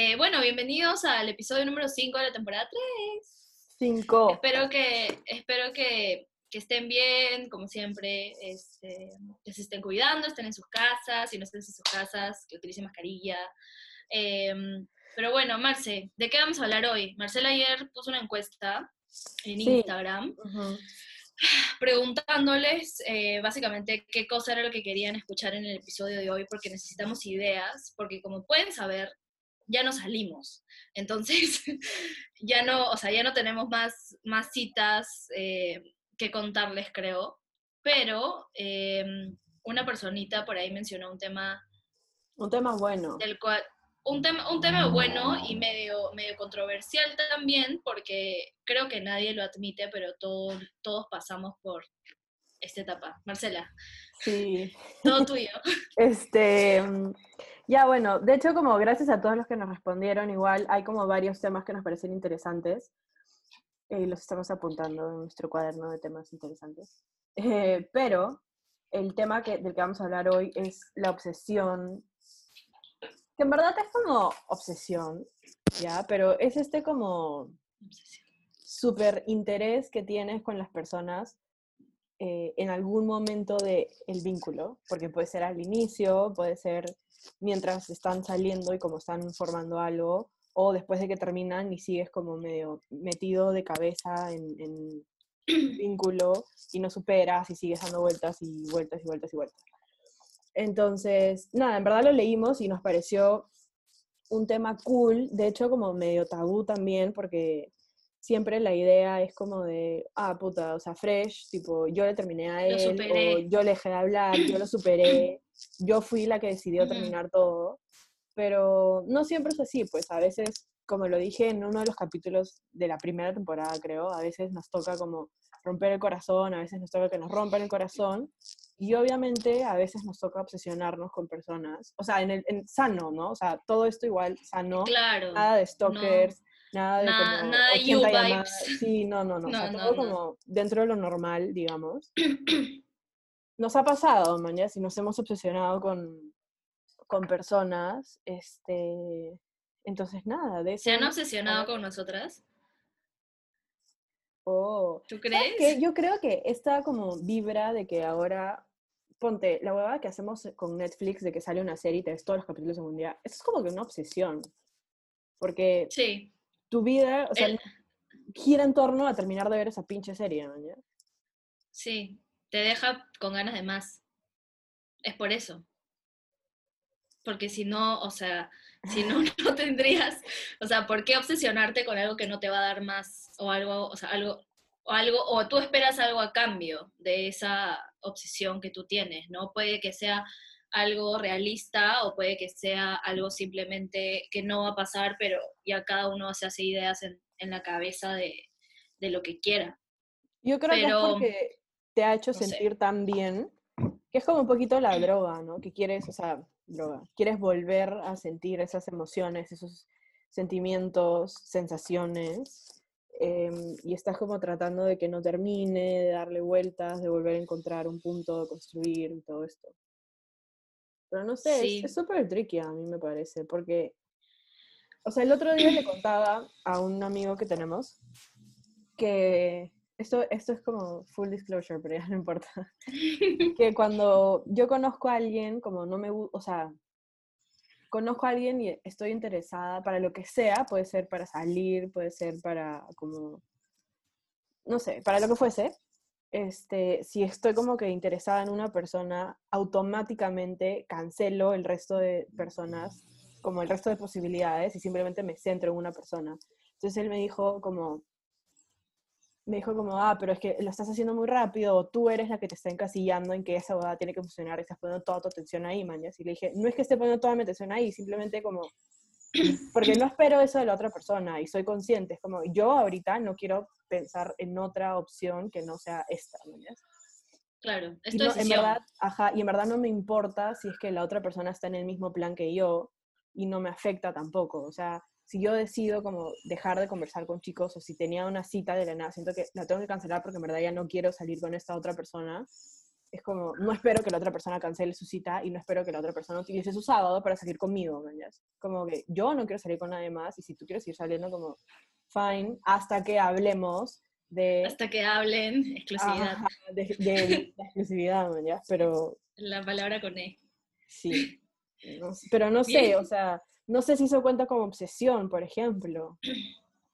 Eh, bueno, bienvenidos al episodio número 5 de la temporada 3. 5. Espero que, espero que, que estén bien, como siempre, este, que se estén cuidando, estén en sus casas, si no estén en sus casas, que utilicen mascarilla. Em, pero bueno, Marce, ¿de qué vamos a hablar hoy? Marcela ayer puso una encuesta en Sí. Instagram preguntándoles eh, básicamente qué cosa era lo que querían escuchar en el episodio de hoy, porque necesitamos ideas, porque como pueden saber, ya no salimos. Entonces, ya no, o sea, ya no tenemos más, más citas eh, que contarles, creo. Pero eh, una personita por ahí mencionó un tema Un tema bueno. del cual un tema, un tema bueno y medio, medio controversial también, porque creo que nadie lo admite, pero todo- todos pasamos por esta etapa. Marcela, Sí. todo tuyo. Este, ya bueno, de hecho como gracias a todos los que nos respondieron, igual hay como varios temas que nos parecen interesantes y los estamos apuntando en nuestro cuaderno de temas interesantes. Eh, pero el tema que, del que vamos a hablar hoy es la obsesión, que en verdad es como obsesión, ¿ya? Pero es este como súper interés que tienes con las personas eh, en algún momento del el vínculo, porque puede ser al inicio, puede ser mientras están saliendo y como están formando algo, o después de que terminan y sigues como medio metido de cabeza en, vínculo y no superas y sigues dando vueltas y vueltas y vueltas y vueltas. Entonces, nada, en verdad lo leímos y nos pareció un tema cool, de hecho como medio tabú también, porque siempre la idea es como de, ah, puta, o sea, fresh, tipo, yo le terminé a él, o yo le dejé de hablar, yo lo superé, yo fui la que decidió terminar todo, pero no siempre es así, pues a veces, como lo dije en uno de los capítulos de la primera temporada, creo, a veces nos toca como romper el corazón, a veces nos toca que nos rompan el corazón, y obviamente a veces nos toca obsesionarnos con personas, o sea, en el en sano, ¿no? O sea, todo esto igual sano, Claro. nada de stalkers, nada de Nada- como nada you 80 llamadas. vibes. Sí, no, no, no, o sea, No, todo no, no. como dentro de lo normal, digamos. Nos ha pasado, man, ya, si nos hemos obsesionado con, con personas, este, entonces nada, de eso... ¿Se han obsesionado con nosotras? Oh, ¿Tú ¿Sabes crees? Yo creo que esta como vibra de que ahora, ponte, la huevada que hacemos con Netflix de que sale una serie y te ves todos los capítulos en un día, eso es como que una obsesión. Porque Sí. tu vida, o sea, El- gira en torno a terminar de ver esa pinche serie, ¿ya? Sí, te deja con ganas de más. Es por eso. Porque si no, o sea, si no, no tendrías, o sea, ¿por qué obsesionarte con algo que no te va a dar más o algo, o sea, algo, o algo, o tú esperas algo a cambio de esa obsesión que tú tienes, ¿no? Puede que sea algo realista o puede que sea algo simplemente que no va a pasar, pero ya cada uno se hace ideas en, en la cabeza de, de lo que quiera. Yo creo que Pero, es porque te ha hecho no sé. sentir tan bien, que es como un poquito la droga, ¿no? Que quieres, o sea, droga, quieres volver a sentir esas emociones, esos sentimientos, sensaciones, em, y estás como tratando de que no termine, de darle vueltas, de volver a encontrar un punto, de construir y todo esto. Pero no sé, es- Sí. es súper tricky a mí me parece, porque, o sea, el otro día le contaba a un amigo que tenemos que esto, esto es como full disclosure, pero ya no importa. Que cuando yo conozco a alguien, como no me gusta, o sea, conozco a alguien y estoy interesada para lo que sea, puede ser para salir, puede ser para como, no sé, para lo que fuese. Este, si estoy como que interesada en una persona, automáticamente cancelo el resto de personas, como el resto de posibilidades, y simplemente me centro en una persona. Entonces él me dijo como, me dijo como, ah, pero es que lo estás haciendo muy rápido, o tú eres la que te está encasillando en que esa boda tiene que funcionar, y estás poniendo toda tu atención ahí, man. Y le dije, no es que esté poniendo toda mi atención ahí, simplemente como, porque no espero eso de la otra persona, y soy consciente, es como, yo ahorita no quiero pensar en otra opción que no sea esta, man. Claro, es tu no, en verdad, ajá, y en verdad no me importa si es que la otra persona está en el mismo plan que yo y no me afecta tampoco. O sea, si yo decido como dejar de conversar con chicos o si tenía una cita de la nada, siento que la tengo que cancelar porque en verdad ya no quiero salir con esta otra persona, es como, no espero que la otra persona cancele su cita y no espero que la otra persona utilice su sábado para salir conmigo, ¿me Como que yo no quiero salir con nadie más y si tú quieres ir saliendo, como, fine, hasta que hablemos de... Hasta que hablen, exclusividad. de, la exclusividad, ¿me Pero... La palabra con E. Sí. pero no sé, o sea, no sé si eso cuenta como obsesión, por ejemplo.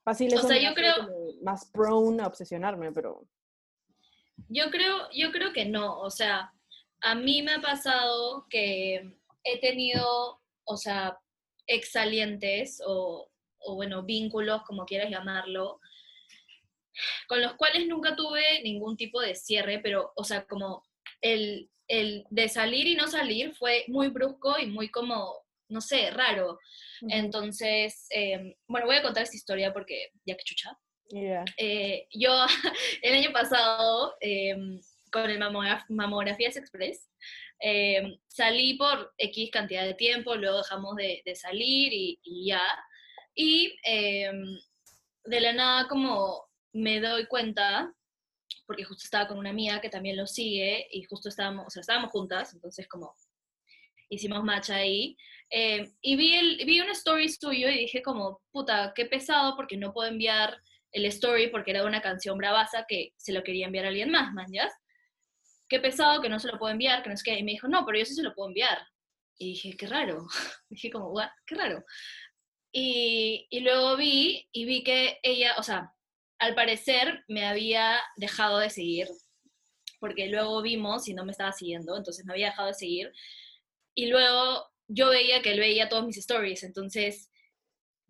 Fácil o sea, yo creo... Más prone a obsesionarme, pero... Yo creo, yo creo que no, o sea, a mí me ha pasado que he tenido, o sea, exalientes o, o bueno, vínculos, como quieras llamarlo, con los cuales nunca tuve ningún tipo de cierre, pero, o sea, como el, el de salir y no salir fue muy brusco y muy como, no sé, raro. Entonces, em, bueno, voy a contar esta historia porque ya que chucha. Eh, yo el año pasado, em, con el Mamografías Express, em, salí por X cantidad de tiempo, luego dejamos de, salir y, ya. Y de la nada como me doy cuenta, porque justo estaba con una amiga que también lo sigue y justo estábamos, o sea, estábamos juntas, entonces como hicimos match ahí. Eh, y vi, el, vi un story suyo y dije como, puta, qué pesado porque no puedo enviar el story porque era una canción bravaza que se lo quería enviar a alguien más, man, ¿ya? Qué pesado que no se lo puedo enviar, que no es que... Y me dijo, no, pero yo sí se lo puedo enviar. Y dije, qué raro. dije como, What? qué raro. Y, y luego vi, y vi que ella, o sea, al parecer me había dejado de seguir, porque luego vimos y no me estaba siguiendo, entonces me había dejado de seguir. Y luego yo veía que él veía todos mis stories, entonces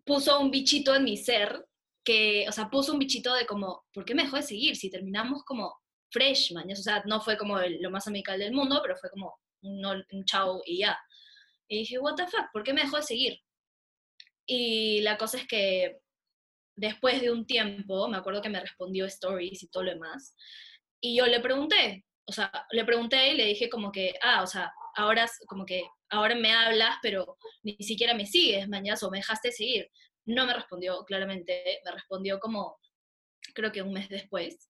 puso un bichito en mi ser, que, o sea, puso un bichito de como, ¿por qué me dejó de seguir? Si terminamos como fresh, man, o sea, no fue como lo más amical del mundo, pero fue como un, un chao y ya. Y dije, what the fuck, ¿por qué me dejó de seguir? Y la cosa es que después de un tiempo, me acuerdo que me respondió stories y todo lo demás, y yo le pregunté, o sea, le pregunté y le dije como que, ah, o sea, ahora como que ahora me hablas, pero ni siquiera me sigues, mañana o me dejaste seguir. No me respondió claramente, me respondió como, creo que un mes después.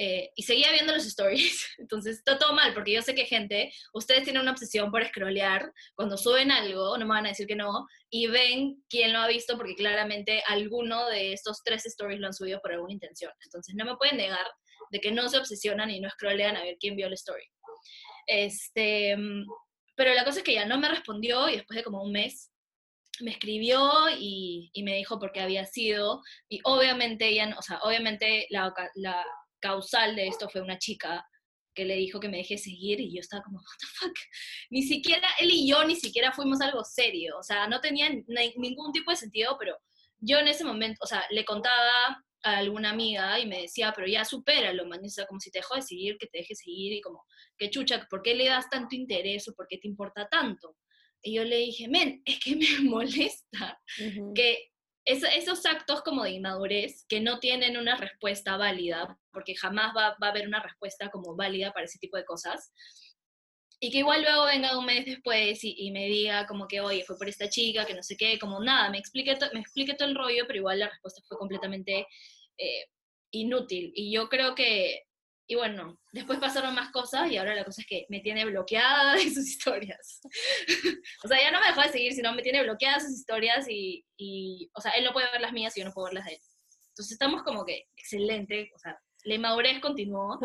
Eh, y seguía viendo los stories. Entonces, está todo mal, porque yo sé que gente, ustedes tienen una obsesión por scrollear. Cuando suben algo, no me van a decir que no, y ven quién lo ha visto, porque claramente alguno de estos tres stories lo han subido por alguna intención. Entonces, no me pueden negar de que no se obsesionan y no scrollean a ver quién vio la story. Este, pero la cosa es que ya no me respondió y después de como un mes me escribió y, y me dijo por qué había sido. Y obviamente ella, o sea, obviamente la, la causal de esto fue una chica que le dijo que me deje seguir y yo estaba como, what the fuck, ni siquiera, él y yo ni siquiera fuimos algo serio, o sea, no tenía ningún tipo de sentido, pero yo en ese momento, o sea, le contaba a alguna amiga y me decía, pero ya supéralo, man, o sea, como si te dejó de seguir, que te deje seguir y como, que chucha, ¿por qué le das tanto interés o por qué te importa tanto? Y yo le dije, men, es que me molesta que esos actos como de inmadurez que no tienen una respuesta válida, porque jamás va, a haber una respuesta como válida para ese tipo de cosas, y que igual luego venga un mes después y, me diga como que, oye, fue por esta chica, que no sé qué, como nada, me explique, me explique todo el rollo, pero igual la respuesta fue completamente eh, inútil. Y yo creo que y bueno, después pasaron más cosas y ahora la cosa es que me tiene bloqueada de sus historias. o sea, ya no me dejó de seguir, sino me tiene bloqueadas sus historias y, y, o sea, él no puede ver las mías y yo no puedo ver las de él. Entonces estamos como que excelente, o sea, la inmadurez continuó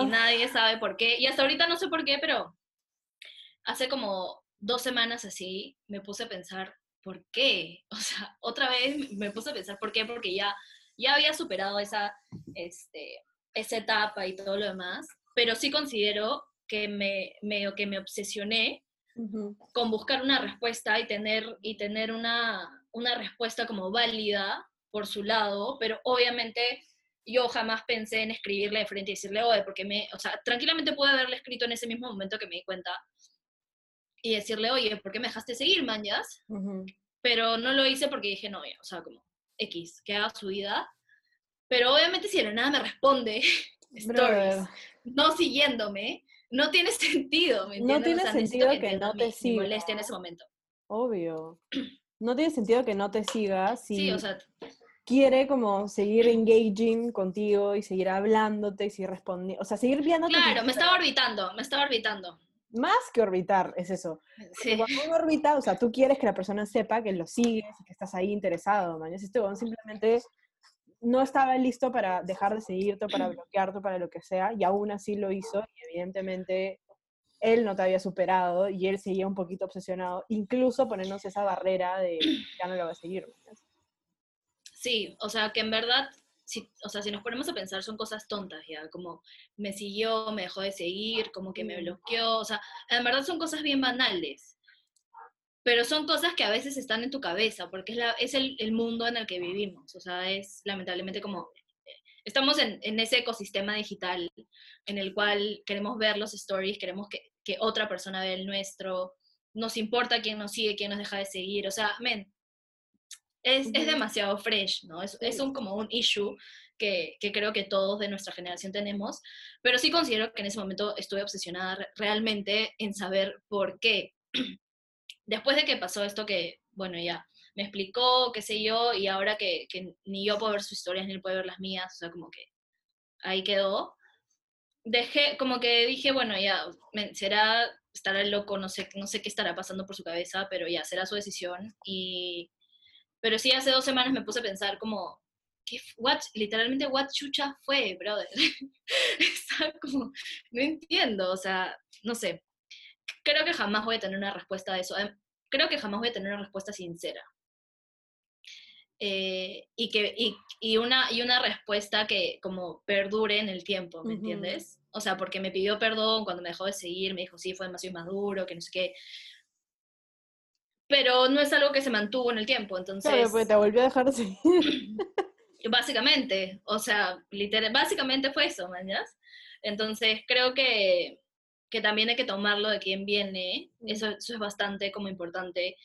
y nadie sabe por qué. Y hasta ahorita no sé por qué, pero hace como dos semanas así me puse a pensar, ¿por qué? O sea, otra vez me puse a pensar, ¿por qué? Porque ya, ya había superado esa, este, esa etapa y todo lo demás, pero sí considero que me, me, que me obsesioné con buscar una respuesta y tener, y tener una, una respuesta como válida por su lado, pero obviamente yo jamás pensé en escribirle de frente y decirle, oye, porque me, o sea, tranquilamente pude haberle escrito en ese mismo momento que me di cuenta y decirle, oye, ¿por qué me dejaste seguir, mañas? Pero no lo hice porque dije, no, o sea, como X, que haga su vida pero obviamente si de nada me responde stories, no siguiéndome, no tiene sentido, ¿me entiendes? No tiene sentido que, no te siga. en ese momento. Obvio. No tiene sentido que no te sigas. Sí, o sea, quiere como seguir engaging contigo y seguir hablándote y seguir respondiendo, o sea, seguir viendo Claro, me estaba orbitando, me estaba orbitando. Más que orbitar, es eso. Sí. Cuando uno orbita, o sea, tú quieres que la persona sepa que lo sigues, que estás ahí interesado, man. Este simplemente no estaba listo para dejar de seguirte, para bloquearte, para lo que sea, y aún así lo hizo, y evidentemente él no te había superado, y él seguía un poquito obsesionado, incluso poniéndose esa barrera de ya no lo va a seguir. ¿me Sí, o sea, que en verdad, si, o sea, si nos ponemos a pensar, son cosas tontas ya, como me siguió, me dejó de seguir, como que me bloqueó, o sea, en verdad son cosas bien banales, pero son cosas que a veces están en tu cabeza, porque es, la, es el, el mundo en el que vivimos, o sea, es lamentablemente como, estamos en, en ese ecosistema digital en el cual queremos ver los stories, queremos que, que otra persona vea el nuestro, nos importa quién nos sigue, quién nos deja de seguir, o sea, men, es, es demasiado fresh, ¿no? Es, es un, como un issue que, que creo que todos de nuestra generación tenemos, pero sí considero que en ese momento estuve obsesionada re- realmente en saber por qué. Después de que pasó esto que, bueno, ya me explicó, qué sé yo, y ahora que, que ni yo puedo ver sus historias ni él puede ver las mías, o sea, como que ahí quedó. Dejé, como que dije, bueno, ya, será, estará loco, no sé, no sé qué estará pasando por su cabeza, pero ya, será su decisión. Y, pero sí, hace dos semanas me puse a pensar como, ¿qué, what, literalmente, what chucha fue, brother? Estaba como, no entiendo, o sea, no sé. Creo que jamás voy a tener una respuesta a eso. Adem- Creo que jamás voy a tener una respuesta sincera. Eh, y, que, y, y una, y una respuesta que como perdure en el tiempo, ¿me Ujú. entiendes? O sea, porque me pidió perdón cuando me dejó de seguir, me dijo, sí, fue demasiado inmaduro, que no sé qué. Pero no es algo que se mantuvo en el tiempo, entonces... Claro, porque te volvió a dejar de seguir. Básicamente, o sea, literal, básicamente fue eso, ¿mañas? Entonces creo que, que también hay que tomarlo de quién viene, Mm. eso, eso es bastante como importante,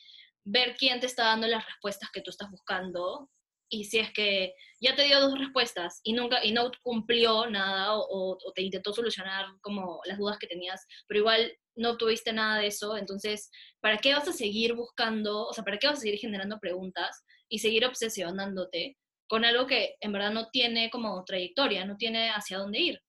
ver quién te está dando las respuestas que tú estás buscando y si es que ya te dio dos respuestas y nunca y no cumplió nada o, te intentó solucionar como las dudas que tenías, pero igual no obtuviste nada de eso, entonces, ¿para qué vas a seguir buscando, o sea, para qué vas a seguir generando preguntas y seguir obsesionándote con algo que en verdad no tiene como trayectoria, no tiene hacia dónde ir?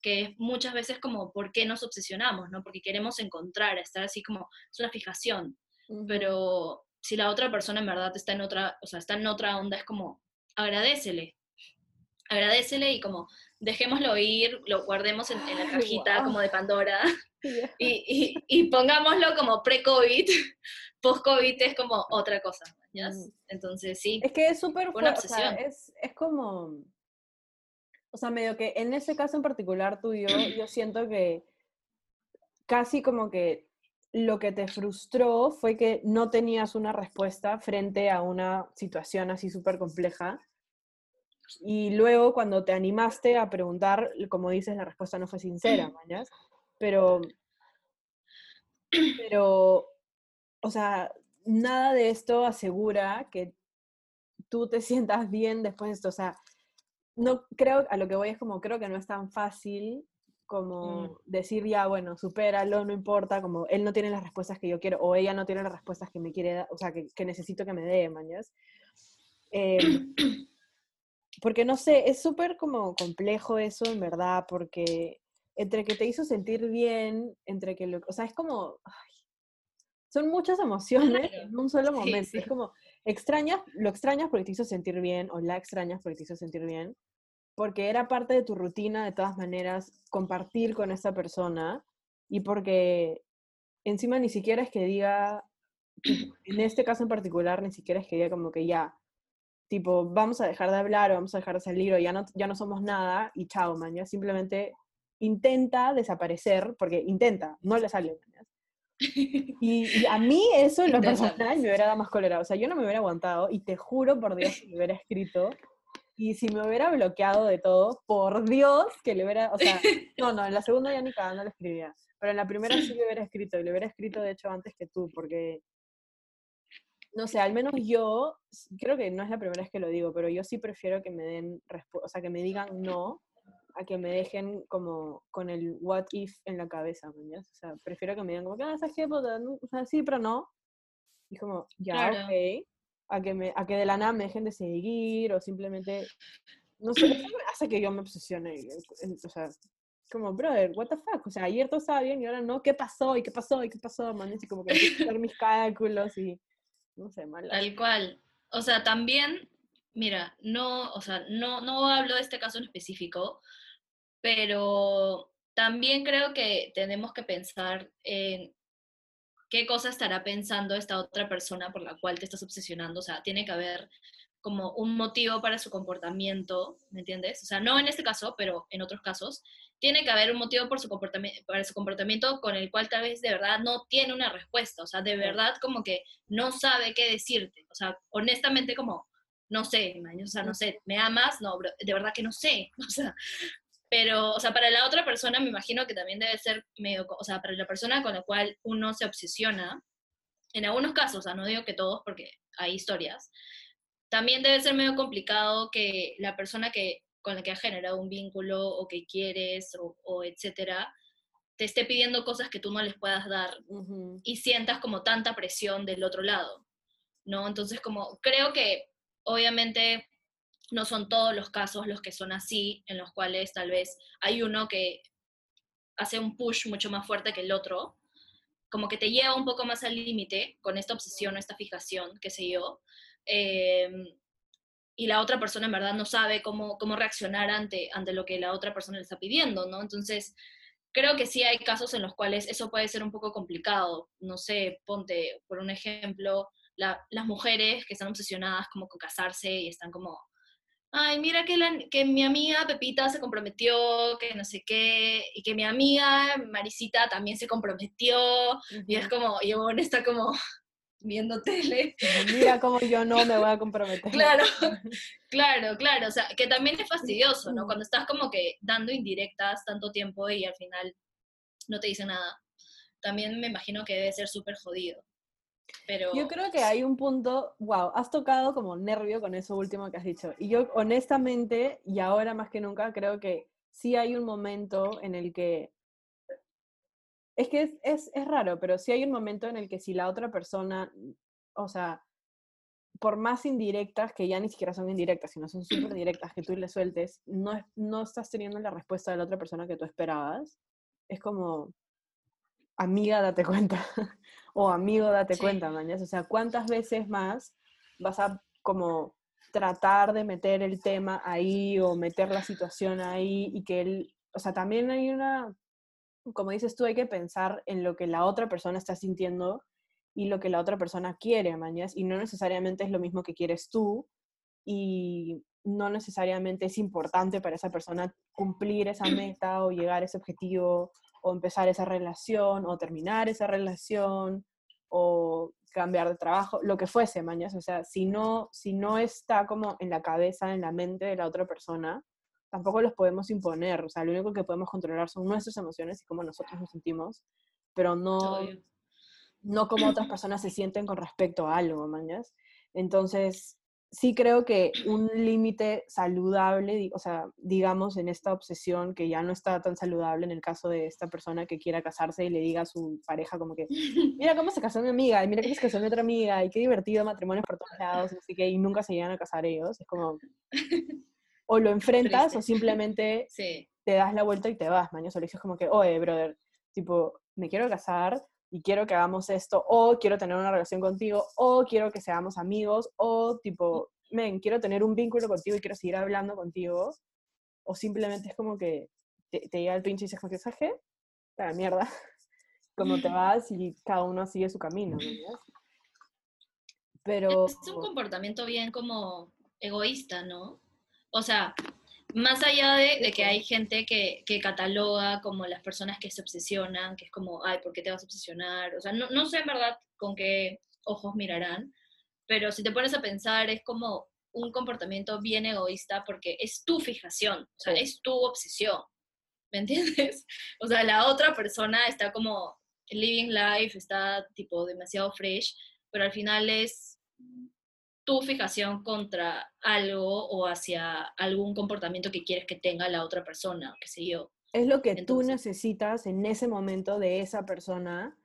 Que es muchas veces como, ¿por qué nos obsesionamos? ¿no? Porque queremos encontrar, estar así como, es una fijación pero si la otra persona en verdad está en otra, o sea, está en otra onda, es como, agradecele, agradecele y como, dejémoslo ir, lo guardemos en, en la cajita como de Pandora y, y, y pongámoslo como pre-COVID, post-COVID es como otra cosa, ¿ya? Ujú. Entonces sí, Es que es súper una fuerte, o sea, obsesión. es, es como, o sea, medio que en ese caso en particular tuyo, yo siento que casi como que lo que te frustró fue que no tenías una respuesta frente a una situación así súper compleja. Y luego cuando te animaste a preguntar, como dices, la respuesta no fue sincera, mañas. Pero, pero, o sea, nada de esto asegura que tú te sientas bien después de esto. O sea, no creo, a lo que voy es como, creo que no es tan fácil como decir ya, bueno, supéralo, no importa, como él no tiene las respuestas que yo quiero, o ella no tiene las respuestas que me quiere dar, o sea, que, que necesito que me dé, mañas. Em, porque no sé, es súper como complejo eso en verdad, porque entre que te hizo sentir bien, entre que lo, o sea, es como, ay, son muchas emociones Claro. en un solo Sí, momento. sí. Es como, extrañas, lo extrañas porque te hizo sentir bien, o la extrañas porque te hizo sentir bien, porque era parte de tu rutina de todas maneras compartir con esa persona, y porque encima ni siquiera es que diga, en este caso en particular, ni siquiera es que diga como que ya, tipo, vamos a dejar de hablar o vamos a dejar de salir o ya no, ya no somos nada y chao, maña. Simplemente intenta desaparecer, porque intenta, no le sale, maña. Y, y a mí eso en lo personal me hubiera dado más cólera. O sea, yo no me hubiera aguantado y te juro por Dios que me hubiera escrito. Y si me hubiera bloqueado de todo, por Dios que le hubiera, o sea, no, no, en la segunda ya ni cagando le escribía. Pero en la primera sí le hubiera escrito, y le hubiera escrito de hecho antes que tú, porque, no sé, al menos yo, creo que no es la primera vez que lo digo, pero yo sí prefiero que me den, o sea, que me digan no, a que me dejen como con el what if en la cabeza, ¿me entiendes? O sea, prefiero que me digan como, ah, ¿sabes qué? No, O sea, sí, pero no. Y como, ya, Claro. ok. A que, me, a que de la nada me dejen de seguir o simplemente, no sé, eso hace que yo me obsesione. O sea, como, brother, what the fuck, o sea, ayer todo estaba bien y ahora no, ¿qué pasó? ¿Y qué pasó? ¿Y qué pasó? Man, y como que hacer mis cálculos y, no sé, mal. Tal cual. O sea, también, mira, no, o sea, no, no hablo de este caso en específico, pero también creo que tenemos que pensar en qué cosa estará pensando esta otra persona por la cual te estás obsesionando. O sea, tiene que haber como un motivo para su comportamiento, ¿me entiendes? O sea, no en este caso, pero en otros casos, tiene que haber un motivo por su comportamiento, para su comportamiento con el cual tal vez de verdad no tiene una respuesta, o sea, de verdad como que no sabe qué decirte, o sea, honestamente como, no sé, o sea, no sé, ¿me amas? No, de verdad que no sé, o sea, pero, o sea, para la otra persona me imagino que también debe ser medio, o sea, para la persona con la cual uno se obsesiona, en algunos casos, o sea, no digo que todos porque hay historias, también debe ser medio complicado que la persona que, con la que has generado un vínculo o que quieres o, etcétera, te esté pidiendo cosas que tú no les puedas dar y sientas como tanta presión del otro lado, ¿no? Entonces, como creo que obviamente no son todos los casos los que son así, en los cuales tal vez hay uno que hace un push mucho más fuerte que el otro, como que te lleva un poco más al límite con esta obsesión o esta fijación, qué sé yo, Em, y la otra persona en verdad no sabe cómo, cómo reaccionar ante, ante lo que la otra persona le está pidiendo, ¿no? Entonces, creo que sí hay casos en los cuales eso puede ser un poco complicado. No sé, ponte, por un ejemplo, las mujeres que están obsesionadas como con casarse y están como, ay, mira que, la, que mi amiga Pepita se comprometió, que no sé qué, y que mi amiga Marisita también se comprometió, y es como, y bueno, está como, viendo tele. Mira cómo yo no me voy a comprometer. Claro, claro, claro. O sea, que también es fastidioso, ¿no? Cuando estás como que dando indirectas tanto tiempo y al final no te dice nada. También me imagino que debe ser súper jodido. Pero... Yo creo que hay un punto, wow, has tocado como nervio con eso último que has dicho. Y yo honestamente, y ahora más que nunca, creo que sí hay un momento en el que es que es, es, es, raro, pero sí hay un momento en el que si la otra persona, o sea, por más indirectas, que ya ni siquiera son indirectas, sino son súper directas, que tú le sueltes, no, no estás teniendo la respuesta de la otra persona que tú esperabas. Es como, amiga, date cuenta. o amigo, date cuenta, mañana. O sea, ¿cuántas veces más vas a como tratar de meter el tema ahí o meter la situación ahí y que él, o sea, también hay una como dices tú, hay que pensar en lo que la otra persona está sintiendo y lo que la otra persona quiere, mañas, y no necesariamente es lo mismo que quieres tú y no necesariamente es importante para esa persona cumplir esa meta o llegar a ese objetivo o empezar esa relación o terminar esa relación o cambiar de trabajo, lo que fuese, mañas, o sea, si no, si no está como en la cabeza, en la mente de la otra persona, tampoco los podemos imponer, o sea, lo único que podemos controlar son nuestras emociones y cómo nosotros nos sentimos, pero no, no como otras personas se sienten con respecto a algo, mañas. Entonces, sí creo que un límite saludable, o sea, digamos en esta obsesión que ya no está tan saludable en el caso de esta persona que quiera casarse y le diga a su pareja como que, mira cómo se casó mi amiga, y mira cómo se casó mi otra amiga, y qué divertido matrimonio por todos lados, así que, y nunca se llegan a casar ellos, es como, o lo enfrentas o simplemente te das la vuelta y te vas, mañana. O le dices como que, oye, brother, tipo, me quiero casar y quiero que hagamos esto, o quiero tener una relación contigo, o quiero que seamos amigos, o tipo, men, quiero tener un vínculo contigo y quiero seguir hablando contigo, o simplemente es como que te, llega el pinche y dices, ¿qué saje? La mierda. Como te vas y cada uno sigue su camino, ¿no? Pero... Es un comportamiento bien como egoísta, ¿no? O sea, más allá de, que hay gente que, cataloga como las personas que se obsesionan, que es como, ay, ¿por qué te vas a obsesionar? O sea, no, no sé en verdad con qué ojos mirarán, pero si te pones a pensar es como un comportamiento bien egoísta porque es tu fijación, o sea, es tu obsesión, ¿me entiendes? O sea, la otra persona está como living life, está tipo demasiado fresh, pero al final es tu fijación contra algo o hacia algún comportamiento que quieres que tenga la otra persona, qué sé yo. Es lo que tú necesitas en ese momento de esa persona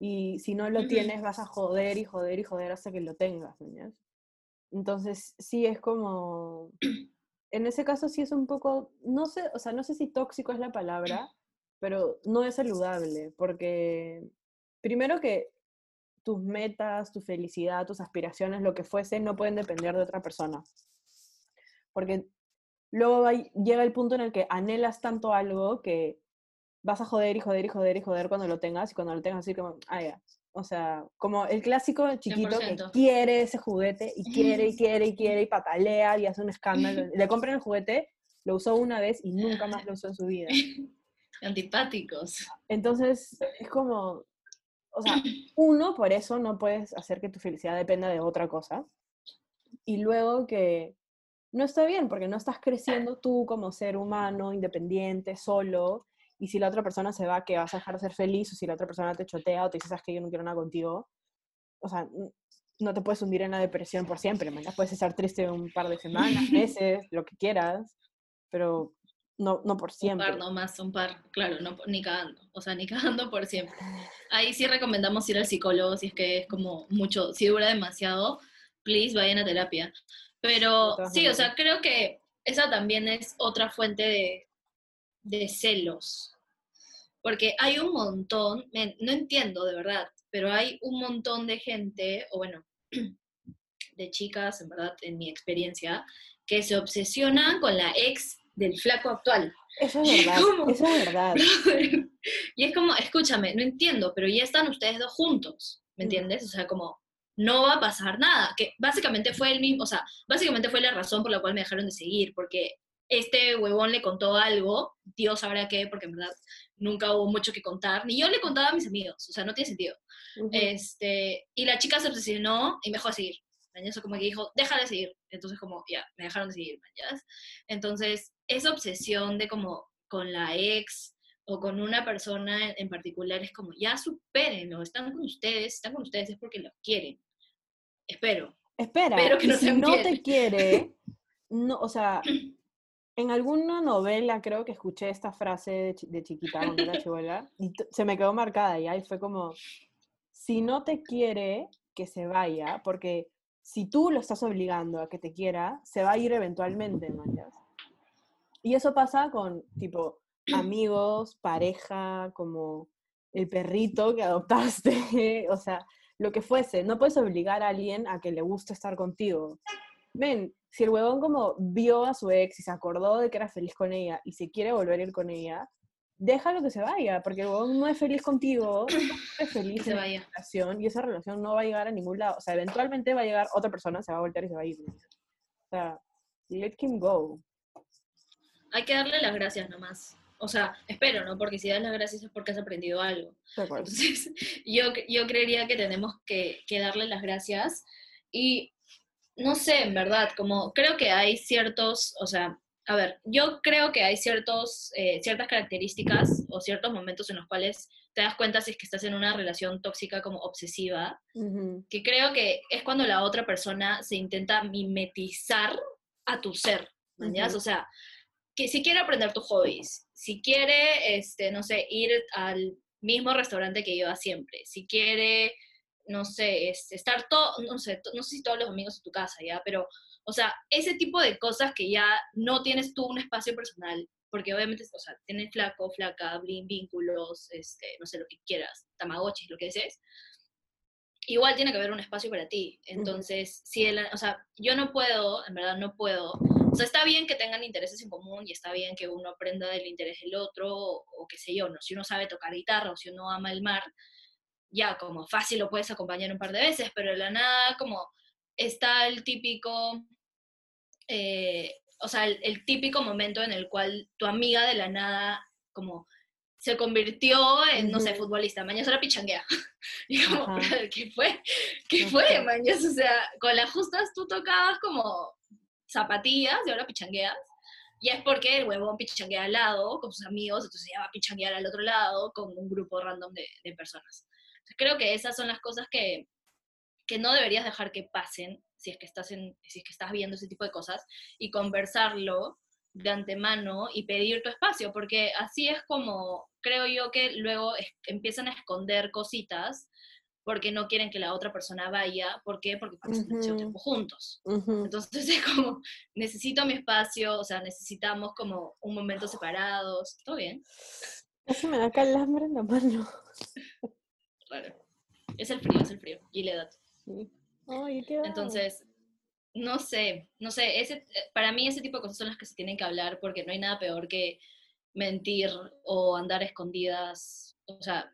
y si no lo tienes vas a joder y joder y joder hasta que lo tengas, Entonces, sí es como, en ese caso sí es un poco, no sé, o sea, no sé si tóxico es la palabra, pero no es saludable, porque primero que tus metas, tu felicidad, tus aspiraciones, lo que fuese, no pueden depender de otra persona. Porque luego llega el punto en el que anhelas tanto algo que vas a joder y joder y joder y joder cuando lo tengas y cuando lo tengas así como, ah, ya. O sea, como el clásico chiquito que quiere ese juguete y quiere y quiere y quiere y patalea y hace un escándalo. Le compran el juguete, lo usó una vez y nunca más lo usó en su vida. Antipáticos. Entonces, es como, o sea, uno, por eso no puedes hacer que tu felicidad dependa de otra cosa. Y luego que no está bien, porque no estás creciendo tú como ser humano, independiente, solo, y si la otra persona se va, que vas a dejar de ser feliz, o si la otra persona te chotea o te dice, sabes que yo no quiero nada contigo, o sea, no te puedes hundir en la depresión por siempre, ¿me puedes estar triste un par de semanas, meses, lo que quieras, pero no, no por siempre. Un par, no más, un par, claro, no, ni cagando, o sea, ni cagando por siempre. Ahí sí recomendamos ir al psicólogo si es que es como mucho, si dura demasiado, please vayan a terapia. Pero sí, o sea, creo que esa también es otra fuente de, de celos. Porque hay un montón, no entiendo de verdad, pero hay un montón de gente, o bueno, de chicas, en verdad, en mi experiencia, que se obsesionan con la ex del flaco actual. Eso es verdad, eso es verdad. y es como, escúchame, no entiendo, pero ya están ustedes dos juntos, ¿me mm. entiendes? O sea, como, no va a pasar nada, que básicamente fue el mismo, o sea, básicamente fue la razón por la cual me dejaron de seguir, porque este huevón le contó algo, Dios sabrá qué, porque en verdad nunca hubo mucho que contar, ni yo le contaba a mis amigos, o sea, no tiene sentido. este, y la chica se obsesionó y me dejó de seguir. Eso como que dijo, deja de seguir. Entonces como, ya, me dejaron de seguir. Entonces, esa obsesión de como con la ex o con una persona en particular es como, ya supérenlo, están con ustedes, están con ustedes es porque los quieren. Espero. Espera, Espero que no si no te quiere, no, o sea, en alguna novela creo que escuché esta frase de, chiquita cuando era chivola y se me quedó marcada y ahí fue como, si no te quiere, que se vaya, porque si tú lo estás obligando a que te quiera, se va a ir eventualmente, manchas. Y eso pasa con, tipo, amigos, pareja, como el perrito que adoptaste, o sea, lo que fuese. No puedes obligar a alguien a que le guste estar contigo. Ven, si el huevón como vio a su ex y se acordó de que era feliz con ella y se quiere volver a ir con ella, déjalo que se vaya, porque el huevón no es feliz contigo, no es feliz en la relación y esa relación no va a llegar a ningún lado. O sea, eventualmente va a llegar otra persona, se va a voltear y se va a ir. O sea, let him go. Hay que darle las gracias nomás. O sea, espero, ¿no? Porque si das las gracias es porque has aprendido algo. Entonces, yo, yo creería que tenemos que, que darle las gracias. Y no sé, en verdad, como creo que hay ciertos, o sea, a ver, yo creo que hay ciertos, eh, ciertas características o ciertos momentos en los cuales te das cuenta si es que estás en una relación tóxica como obsesiva, que creo que es cuando la otra persona se intenta mimetizar a tu ser, ¿me O sea, que si quiere aprender tus hobbies, si quiere, este, no sé, ir al mismo restaurante que iba siempre, si quiere no sé, es estar todo, no sé, no sé si todos los domingos en tu casa, ¿ya? Pero, o sea, ese tipo de cosas que ya no tienes tú un espacio personal, porque obviamente, o sea, tienes flaco, flaca, vínculos, este, no sé, lo que quieras, tamagotchis, lo que desees, igual tiene que haber un espacio para ti. Entonces, si el, o sea, yo no puedo, en verdad no puedo, o sea, está bien que tengan intereses en común y está bien que uno aprenda del interés del otro, o, o qué sé yo, ¿no? Si uno sabe tocar guitarra o si uno ama el mar, ya como fácil lo puedes acompañar un par de veces, pero de la nada como está el típico, eh, o sea, el, típico momento en el cual tu amiga de la nada como se convirtió en, no sé, futbolista, mañana ahora pichanguea. y como, ¿qué fue? ¿Qué fue, mañana? O sea, con las justas tú tocabas como zapatillas y ahora pichangueas. Y es porque el huevón pichanguea al lado con sus amigos, entonces ya va a pichanguear al otro lado con un grupo random de, de personas. Creo que esas son las cosas que, que no deberías dejar que pasen si es que estás en, si es que estás viendo ese tipo de cosas y conversarlo de antemano y pedir tu espacio, porque así es como creo yo que luego empiezan a esconder cositas porque no quieren que la otra persona vaya. ¿Por qué? Porque pasan Ujú. tiempo juntos. Entonces es como, necesito mi espacio, o sea, necesitamos como un momento separados. ¿Todo bien? Casi me da calambre en la mano. Raro. Es el frío, es el frío. Y la edad. Sí. Entonces, no sé, no sé, ese, para mí ese tipo de cosas son las que se tienen que hablar porque no hay nada peor que mentir o andar escondidas, o sea,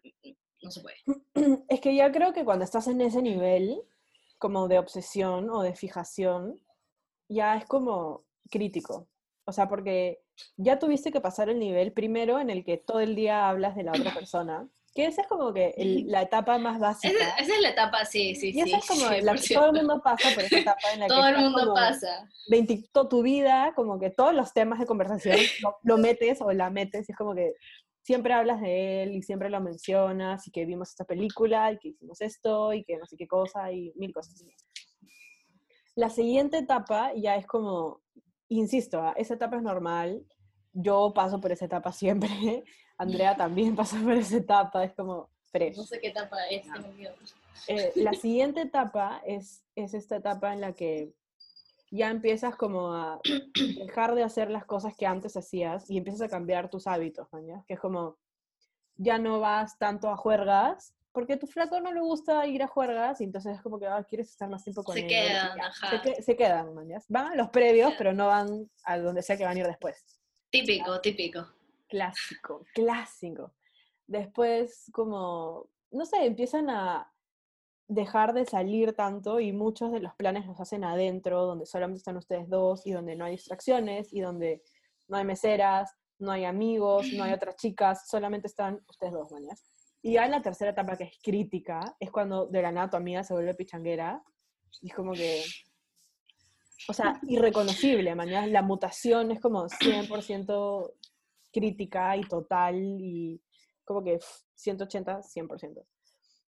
no se puede. Es que ya creo que cuando estás en ese nivel, como de obsesión o de fijación, ya es como crítico. O sea, porque ya tuviste que pasar el nivel primero en el que todo el día hablas de la otra persona, que esa es como que el- la etapa más básica. Esa, esa es la etapa, sí, sí, y sí. esa es como la que 100%. todo el mundo pasa por esa etapa en la que Todo el mundo pasa. 20 to- tu vida, como que todos los temas de conversación lo, lo metes o la metes, y es como que siempre hablas de él y siempre lo mencionas y que vimos esta película y que hicimos esto y que no sé qué cosa y mil cosas. La siguiente etapa ya es como, insisto, ah, esa etapa es normal, yo paso por esa etapa siempre, Andrea también pasa por esa etapa, es como fresh. No sé qué etapa es, tengo miedo. Eh, la siguiente etapa es, es esta etapa en la que ya empiezas como a dejar de hacer las cosas que antes hacías y empiezas a cambiar tus hábitos, ¿mañas? Que es como, ya no vas tanto a juergas, porque a tu flaco no le gusta ir a juergas y entonces es como que ah, quieres estar más tiempo con Se él. quedan, ajá. Se, que- se quedan, mañas. Van a los previos, Ya. pero no van a donde sea que van a ir después. Típico, típico. Clásico, clásico. Después, como, no sé, empiezan a dejar de salir tanto y muchos de los planes los hacen adentro, donde solamente están ustedes dos y donde no hay distracciones y donde no hay meseras, no hay amigos, no hay otras chicas, solamente están ustedes dos, mañas. Y ya en la tercera etapa, que es crítica, es cuando de la nada tu amiga se vuelve pichanguera y es como que o sea, irreconocible, mañana la mutación es como 100% crítica y total y como que pf, 180, 100%.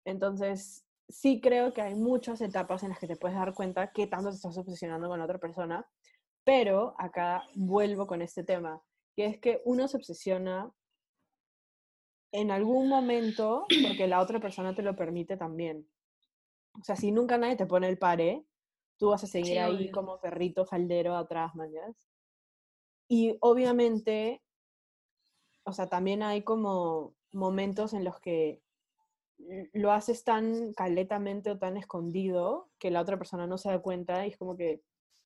Entonces, sí creo que hay muchas etapas en las que te puedes dar cuenta qué tanto te estás obsesionando con la otra persona, pero acá vuelvo con este tema, que es que uno se obsesiona en algún momento porque la otra persona te lo permite también. O sea, si nunca nadie te pone el pare, tú vas a seguir Sí, ahí obvio. como perrito faldero atrás, mañas. Y obviamente, o sea, también hay como momentos en los que lo haces tan caletamente o tan escondido que la otra persona no se da cuenta y es como que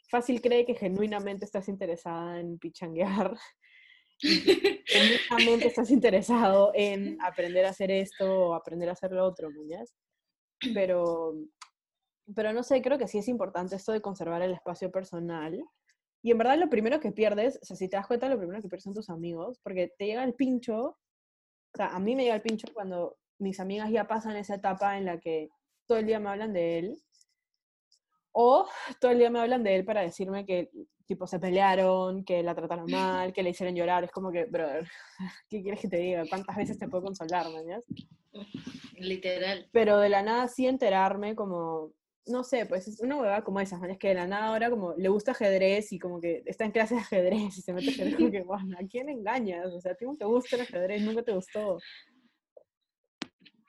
fácil cree que genuinamente estás interesada en pichanguear genuinamente estás interesado en aprender a hacer esto o aprender a hacer lo otro, ¿mañas? Pero, pero no sé, creo que sí es importante esto de conservar el espacio personal. Y en verdad lo primero que pierdes, o sea, si te das cuenta, lo primero que pierdes son tus amigos, porque te llega el pincho, o sea, a mí me llega el pincho cuando mis amigas ya pasan esa etapa en la que todo el día me hablan de él, o todo el día me hablan de él para decirme que, tipo, se pelearon, que la trataron mal, que le hicieron llorar. Es como que, brother, ¿qué quieres que te diga? ¿Cuántas veces te puedo consolar, mañas? Literal. Pero de la nada sí enterarme como, no sé, pues es una huevada como esas, man, es que de la nada ahora como le gusta ajedrez y como que está en clases de ajedrez y se mete ajedrez como que, bueno, ¿a quién engañas? O sea, a ti no te gusta el ajedrez, nunca te gustó.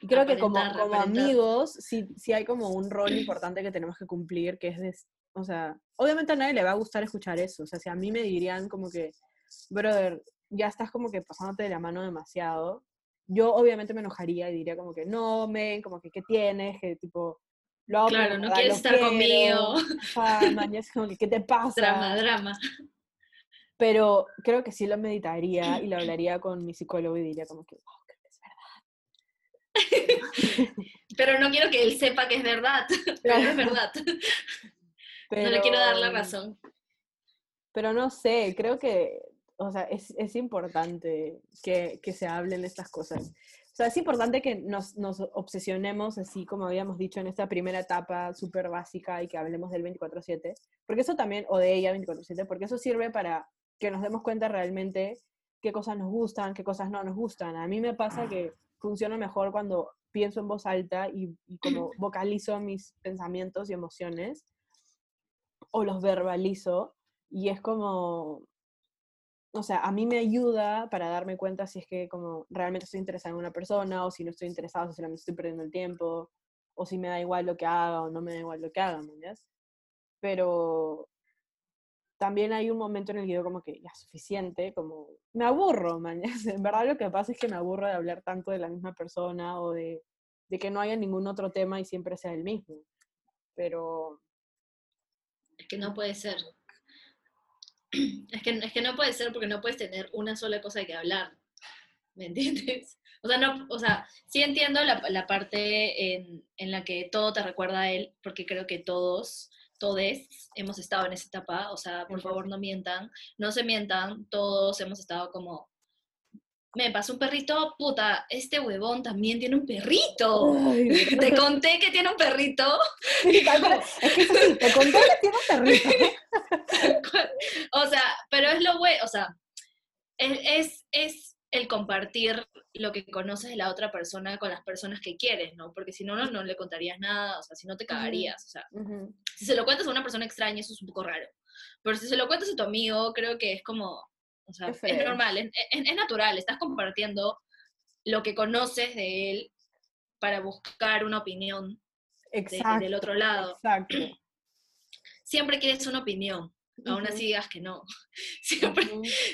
Y creo que como, como aparentar. amigos sí, sí hay como un rol importante que tenemos que cumplir, que es, de, o sea, obviamente a nadie le va a gustar escuchar eso, o sea, si a mí me dirían como que, brother, ya estás como que pasándote de la mano demasiado, yo obviamente me enojaría y diría como que, no, men, como que, ¿qué tienes? Que tipo, lo hago porque Claro, no verdad quieres estar conmigo. Ajá, man, y es como que, ¿qué te pasa? Drama, drama. Pero creo que sí lo meditaría y lo hablaría con mi psicólogo y diría como que, oh, es Pero no quiero que él sepa que es verdad. Pero es verdad. No le quiero dar la razón. Pero no sé, creo que, o sea, es, es importante que, que se hablen estas cosas. O sea, es importante que nos, nos obsesionemos, así como habíamos dicho en esta primera etapa súper básica y que hablemos del 24/7, porque eso también, o de ella 24/7, porque eso sirve para que nos demos cuenta realmente qué cosas nos gustan, qué cosas no nos gustan. A mí me pasa que funciona mejor cuando pienso en voz alta y, y como vocalizo mis pensamientos y emociones, o los verbalizo, y es como, o sea, a mí me ayuda para darme cuenta si es que como realmente estoy interesada en una persona o si no estoy interesada, si solamente estoy perdiendo el tiempo. o si me da igual lo que haga o no me da igual lo que haga, ¿me entiendes? Pero también hay un momento en el que yo como que ya suficiente, como me aburro, man. En verdad lo que pasa es que me aburro de hablar tanto de la misma persona o de, de que no haya ningún otro tema y siempre sea el mismo. Pero... Es que no puede ser. Es que, es que no puede ser porque no puedes tener una sola cosa de que hablar. ¿Me entiendes? O sea, no, o sea sí entiendo la, la parte en, en, la que todo te recuerda a él, porque creo que todos todos hemos estado en esa etapa, o sea, por favor no mientan, no se mientan, todos hemos estado como, me pasó un perrito, puta, este huevón también tiene un perrito. te conté que tiene un perrito. es que sí, te conté que tiene un perrito. o sea, pero es lo bueno, o sea, es, es el compartir lo que conoces de la otra persona con las personas que quieres, ¿no? Porque si no, no, no le contarías nada, o sea, si no te cagarías, o sea, si se lo cuentas a una persona extraña, eso es un poco raro. Pero si se lo cuentas a tu amigo, creo que es como, o sea, es, normal, es, es, natural, estás compartiendo lo que conoces de él para buscar una opinión del otro lado. Exacto. Siempre quieres una opinión, aún así digas que no. Siempre,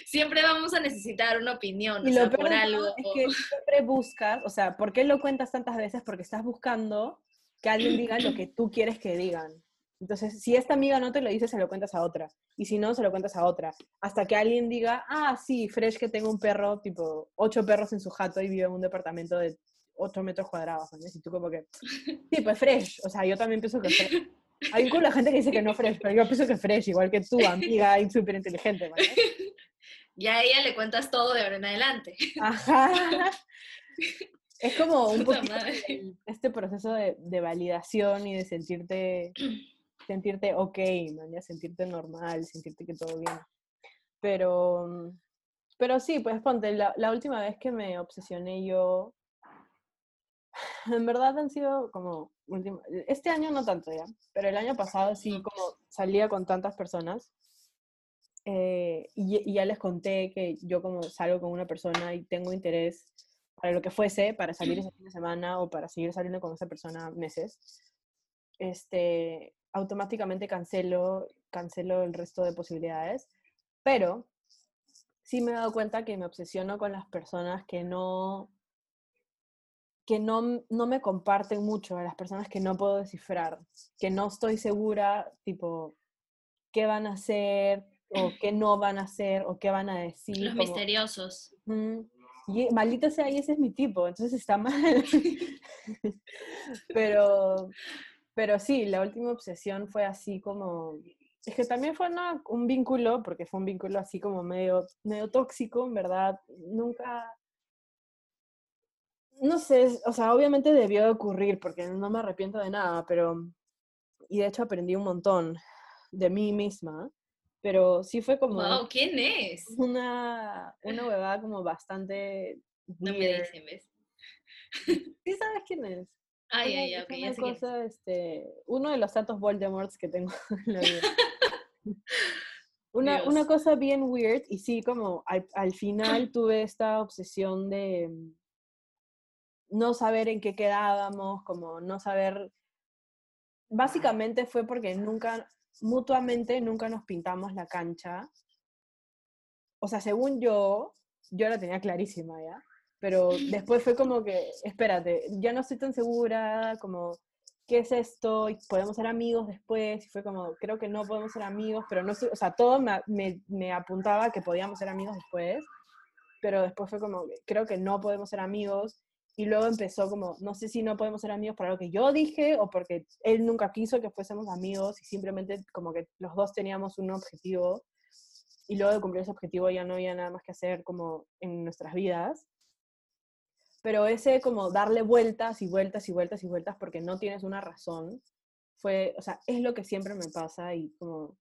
siempre vamos a necesitar una opinión, y o sea, por algo. Es que siempre buscas, o sea, ¿por qué lo cuentas tantas veces? Porque estás buscando que alguien diga lo que tú quieres que digan. Entonces, si esta amiga no te lo dice, se lo cuentas a otra. Y si no, se lo cuentas a otra. Hasta que alguien diga, ah, sí, Fresh que tengo un perro, tipo, ocho perros en su jato y vive en un departamento de ocho metros cuadrados. ¿no? Y tú como que, sí, pues Fresh. O sea, yo también pienso que Fresh. Hay con la gente que dice que no fresh, pero yo pienso que fresh, igual que tú, amiga y súper inteligente. ¿vale? Y a ella le cuentas todo de ahora en adelante. Ajá. Es como un poquito este proceso de, de, validación y de sentirte, sentirte ok, ya sentirte normal, sentirte que todo bien. Pero, pero sí, pues ponte, la, la última vez que me obsesioné yo en verdad han sido como este año no tanto ya, pero el año pasado sí como salía con tantas personas eh, y, ya les conté que yo como salgo con una persona y tengo interés para lo que fuese, para salir ese fin de semana o para seguir saliendo con esa persona meses, este, automáticamente cancelo, cancelo el resto de posibilidades, pero sí me he dado cuenta que me obsesiono con las personas que no que no, no me comparten mucho, a las personas que no puedo descifrar, que no estoy segura, tipo, qué van a hacer o qué no van a hacer o qué van a decir. Los misteriosos. y maldito sea, y ese es mi tipo, entonces está mal. pero, pero sí, la última obsesión fue así como... Es que también fue un vínculo, porque fue un vínculo así como medio, medio tóxico, en verdad. Nunca, no sé, o sea, obviamente debió de ocurrir porque no me arrepiento de nada, pero, y de hecho aprendí un montón de mí misma, pero sí fue como... Wow, ¿quién es? Una, una huevada como bastante... No me dicen, ¿ves? Sí sabes quién es. Ay, ay, ya sé cosa, este, uno de los tantos Voldemorts que tengo en la vida. Una, una, cosa bien weird, y sí, como al, al final tuve esta obsesión de, no saber en qué quedábamos, como no saber... Básicamente fue porque nunca, mutuamente nunca nos pintamos la cancha. O sea, según yo, yo la tenía clarísima ya, pero después fue como que, espérate, ya no estoy tan segura, como, ¿qué es esto? ¿Podemos ser amigos después? Y fue como, creo que no podemos ser amigos, pero no sé, o sea, todo me, me, me apuntaba que podíamos ser amigos después, pero después fue como, creo que no podemos ser amigos y luego empezó como, no sé si no podemos ser amigos para lo que yo dije o porque él nunca quiso que fuésemos amigos y simplemente como que los dos teníamos un objetivo y luego de cumplir ese objetivo ya no había nada más que hacer como en nuestras vidas. Pero ese como darle vueltas y vueltas y vueltas y vueltas porque no tienes una razón, fue, o sea, es lo que siempre me pasa y como...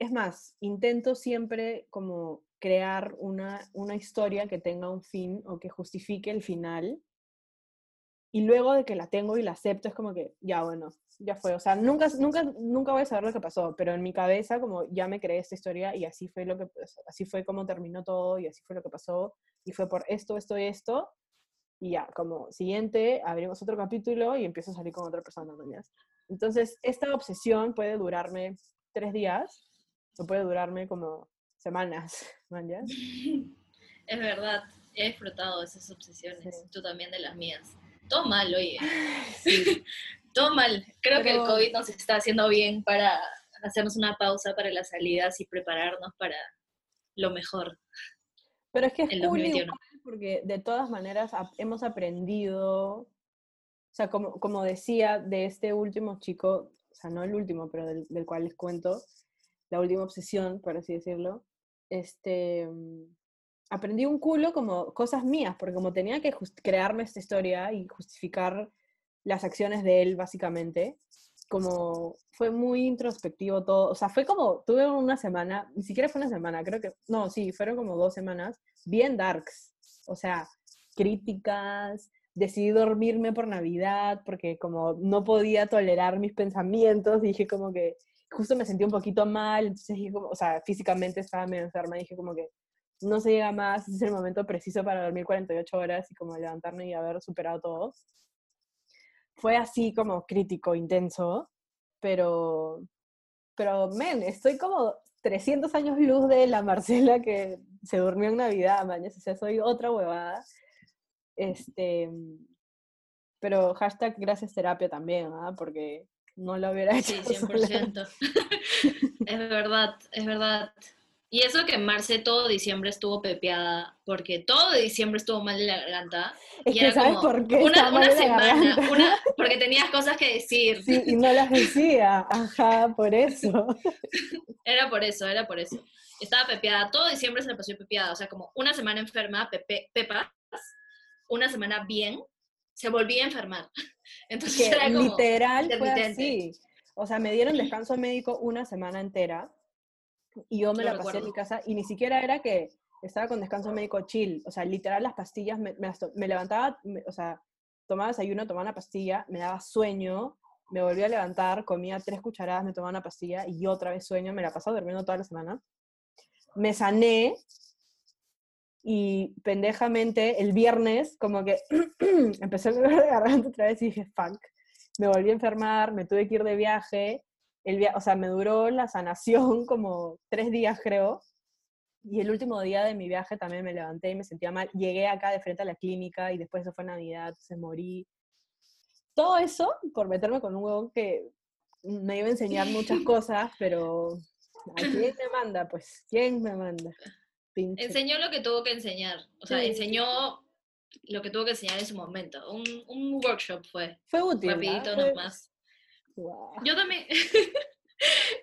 Es más, intento siempre como crear una, una historia que tenga un fin o que justifique el final. Y luego de que la tengo y la acepto, es como que, ya bueno, ya fue. O sea, nunca, nunca, nunca voy a saber lo que pasó, pero en mi cabeza como ya me creé esta historia y así fue lo que, así fue como terminó todo y así fue lo que pasó y fue por esto, esto y esto. y ya, como siguiente, abrimos otro capítulo y empiezo a salir con otra persona, ¿no? Entonces, esta obsesión puede durarme tres días o puede durarme como semanas, ¿man? Es verdad, he disfrutado de esas obsesiones, tú también de las mías. Todo mal, oye. Sí. Todo mal. Creo que el COVID nos está haciendo bien para hacernos una pausa para las salidas y prepararnos para lo mejor. Pero es que es cool porque de todas maneras hemos aprendido, o sea, como, como decía de este último chico, o sea, no el último, pero del, del cual les cuento, la última obsesión, por así decirlo, este, mm, aprendí un culo como cosas mías, porque como tenía que crearme esta historia y justificar las acciones de él, básicamente, como fue muy introspectivo todo, o sea, fue como, tuve una semana, ni siquiera fue una semana, creo que, no, sí, fueron como dos semanas, bien darks, o sea, críticas, decidí dormirme por Navidad porque como no podía tolerar mis pensamientos, dije como que justo me sentí un poquito mal, entonces como, o sea, físicamente estaba medio enferma, dije como que no se llega más, es el momento preciso para dormir 48 horas y como levantarme y haber superado todo. Fue así como crítico, intenso, pero, pero, men, estoy como 300 años luz de la Marcela que se durmió en Navidad, mañana, o sea, soy otra huevada. Este, pero hashtag gracias terapia también, ¿ah? Porque no lo hubiera hecho. Sí, 100%. es verdad, es verdad. Y eso que Marce todo diciembre estuvo pepeada, porque todo diciembre estuvo mal de la garganta. Es y que ¿sabes por qué? Una, una semana, una, porque tenías cosas que decir. Sí, y no las decía, ajá, por eso. Era por eso, era por eso. Estaba pepeada, todo diciembre se la pasó pepeada, o sea, como una semana enferma, pepe, pepas, una semana bien, se volvía a enfermar. Entonces era como literal fue así. O sea, me dieron descanso médico una semana entera y yo me la pasé en mi casa y ni siquiera era que estaba con descanso médico chill, o sea, literal las pastillas, me, me, levantaba, o sea, tomaba desayuno, tomaba una pastilla, me daba sueño, me volvía a levantar, comía tres cucharadas, me tomaba una pastilla y otra vez sueño, me la pasaba durmiendo toda la semana. Me sané y pendejamente el viernes como que empecé a dolor de garganta otra vez y dije, fuck, me volví a enfermar, me tuve que ir de viaje el o sea, me duró la sanación como tres días, creo. Y el último día de mi viaje también me levanté y me sentía mal. Llegué acá de frente a la clínica y después eso fue Navidad, se morí. Todo eso por meterme con un huevón que me iba a enseñar muchas cosas, pero ¿a quién me manda? Pues, ¿quién me manda? Enseñó lo que tuvo que enseñar. O sea, enseñó lo que tuvo que enseñar en su momento. Un, un workshop fue. Fue útil. Rapidito nomás. Yo también,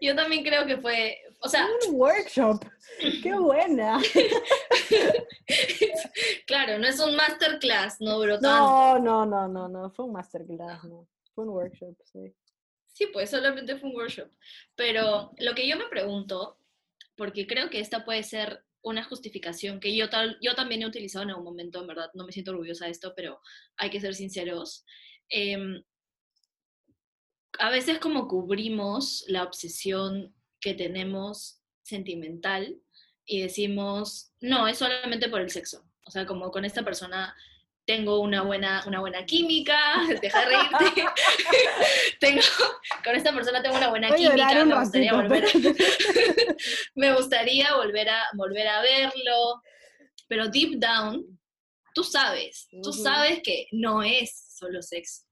yo también creo que fue, o sea... Un workshop, qué buena. claro, no es un masterclass, no bro. No, no, no, no, no, fue un masterclass, no. Fue un workshop, sí. Sí, pues solamente fue un workshop. Pero lo que yo me pregunto, porque creo que esta puede ser una justificación que yo, tal, yo también he utilizado en algún momento, en verdad, no me siento orgullosa de esto, pero hay que ser sinceros. Eh, a veces como cubrimos la obsesión que tenemos sentimental y decimos, no, es solamente por el sexo. O sea, como con esta persona tengo una buena, una buena química, deja de reírte. tengo, con esta persona tengo una buena química, me gustaría, volver a, me gustaría volver a, volver a verlo. Pero deep down, tú sabes, tú sabes que no es solo sexo.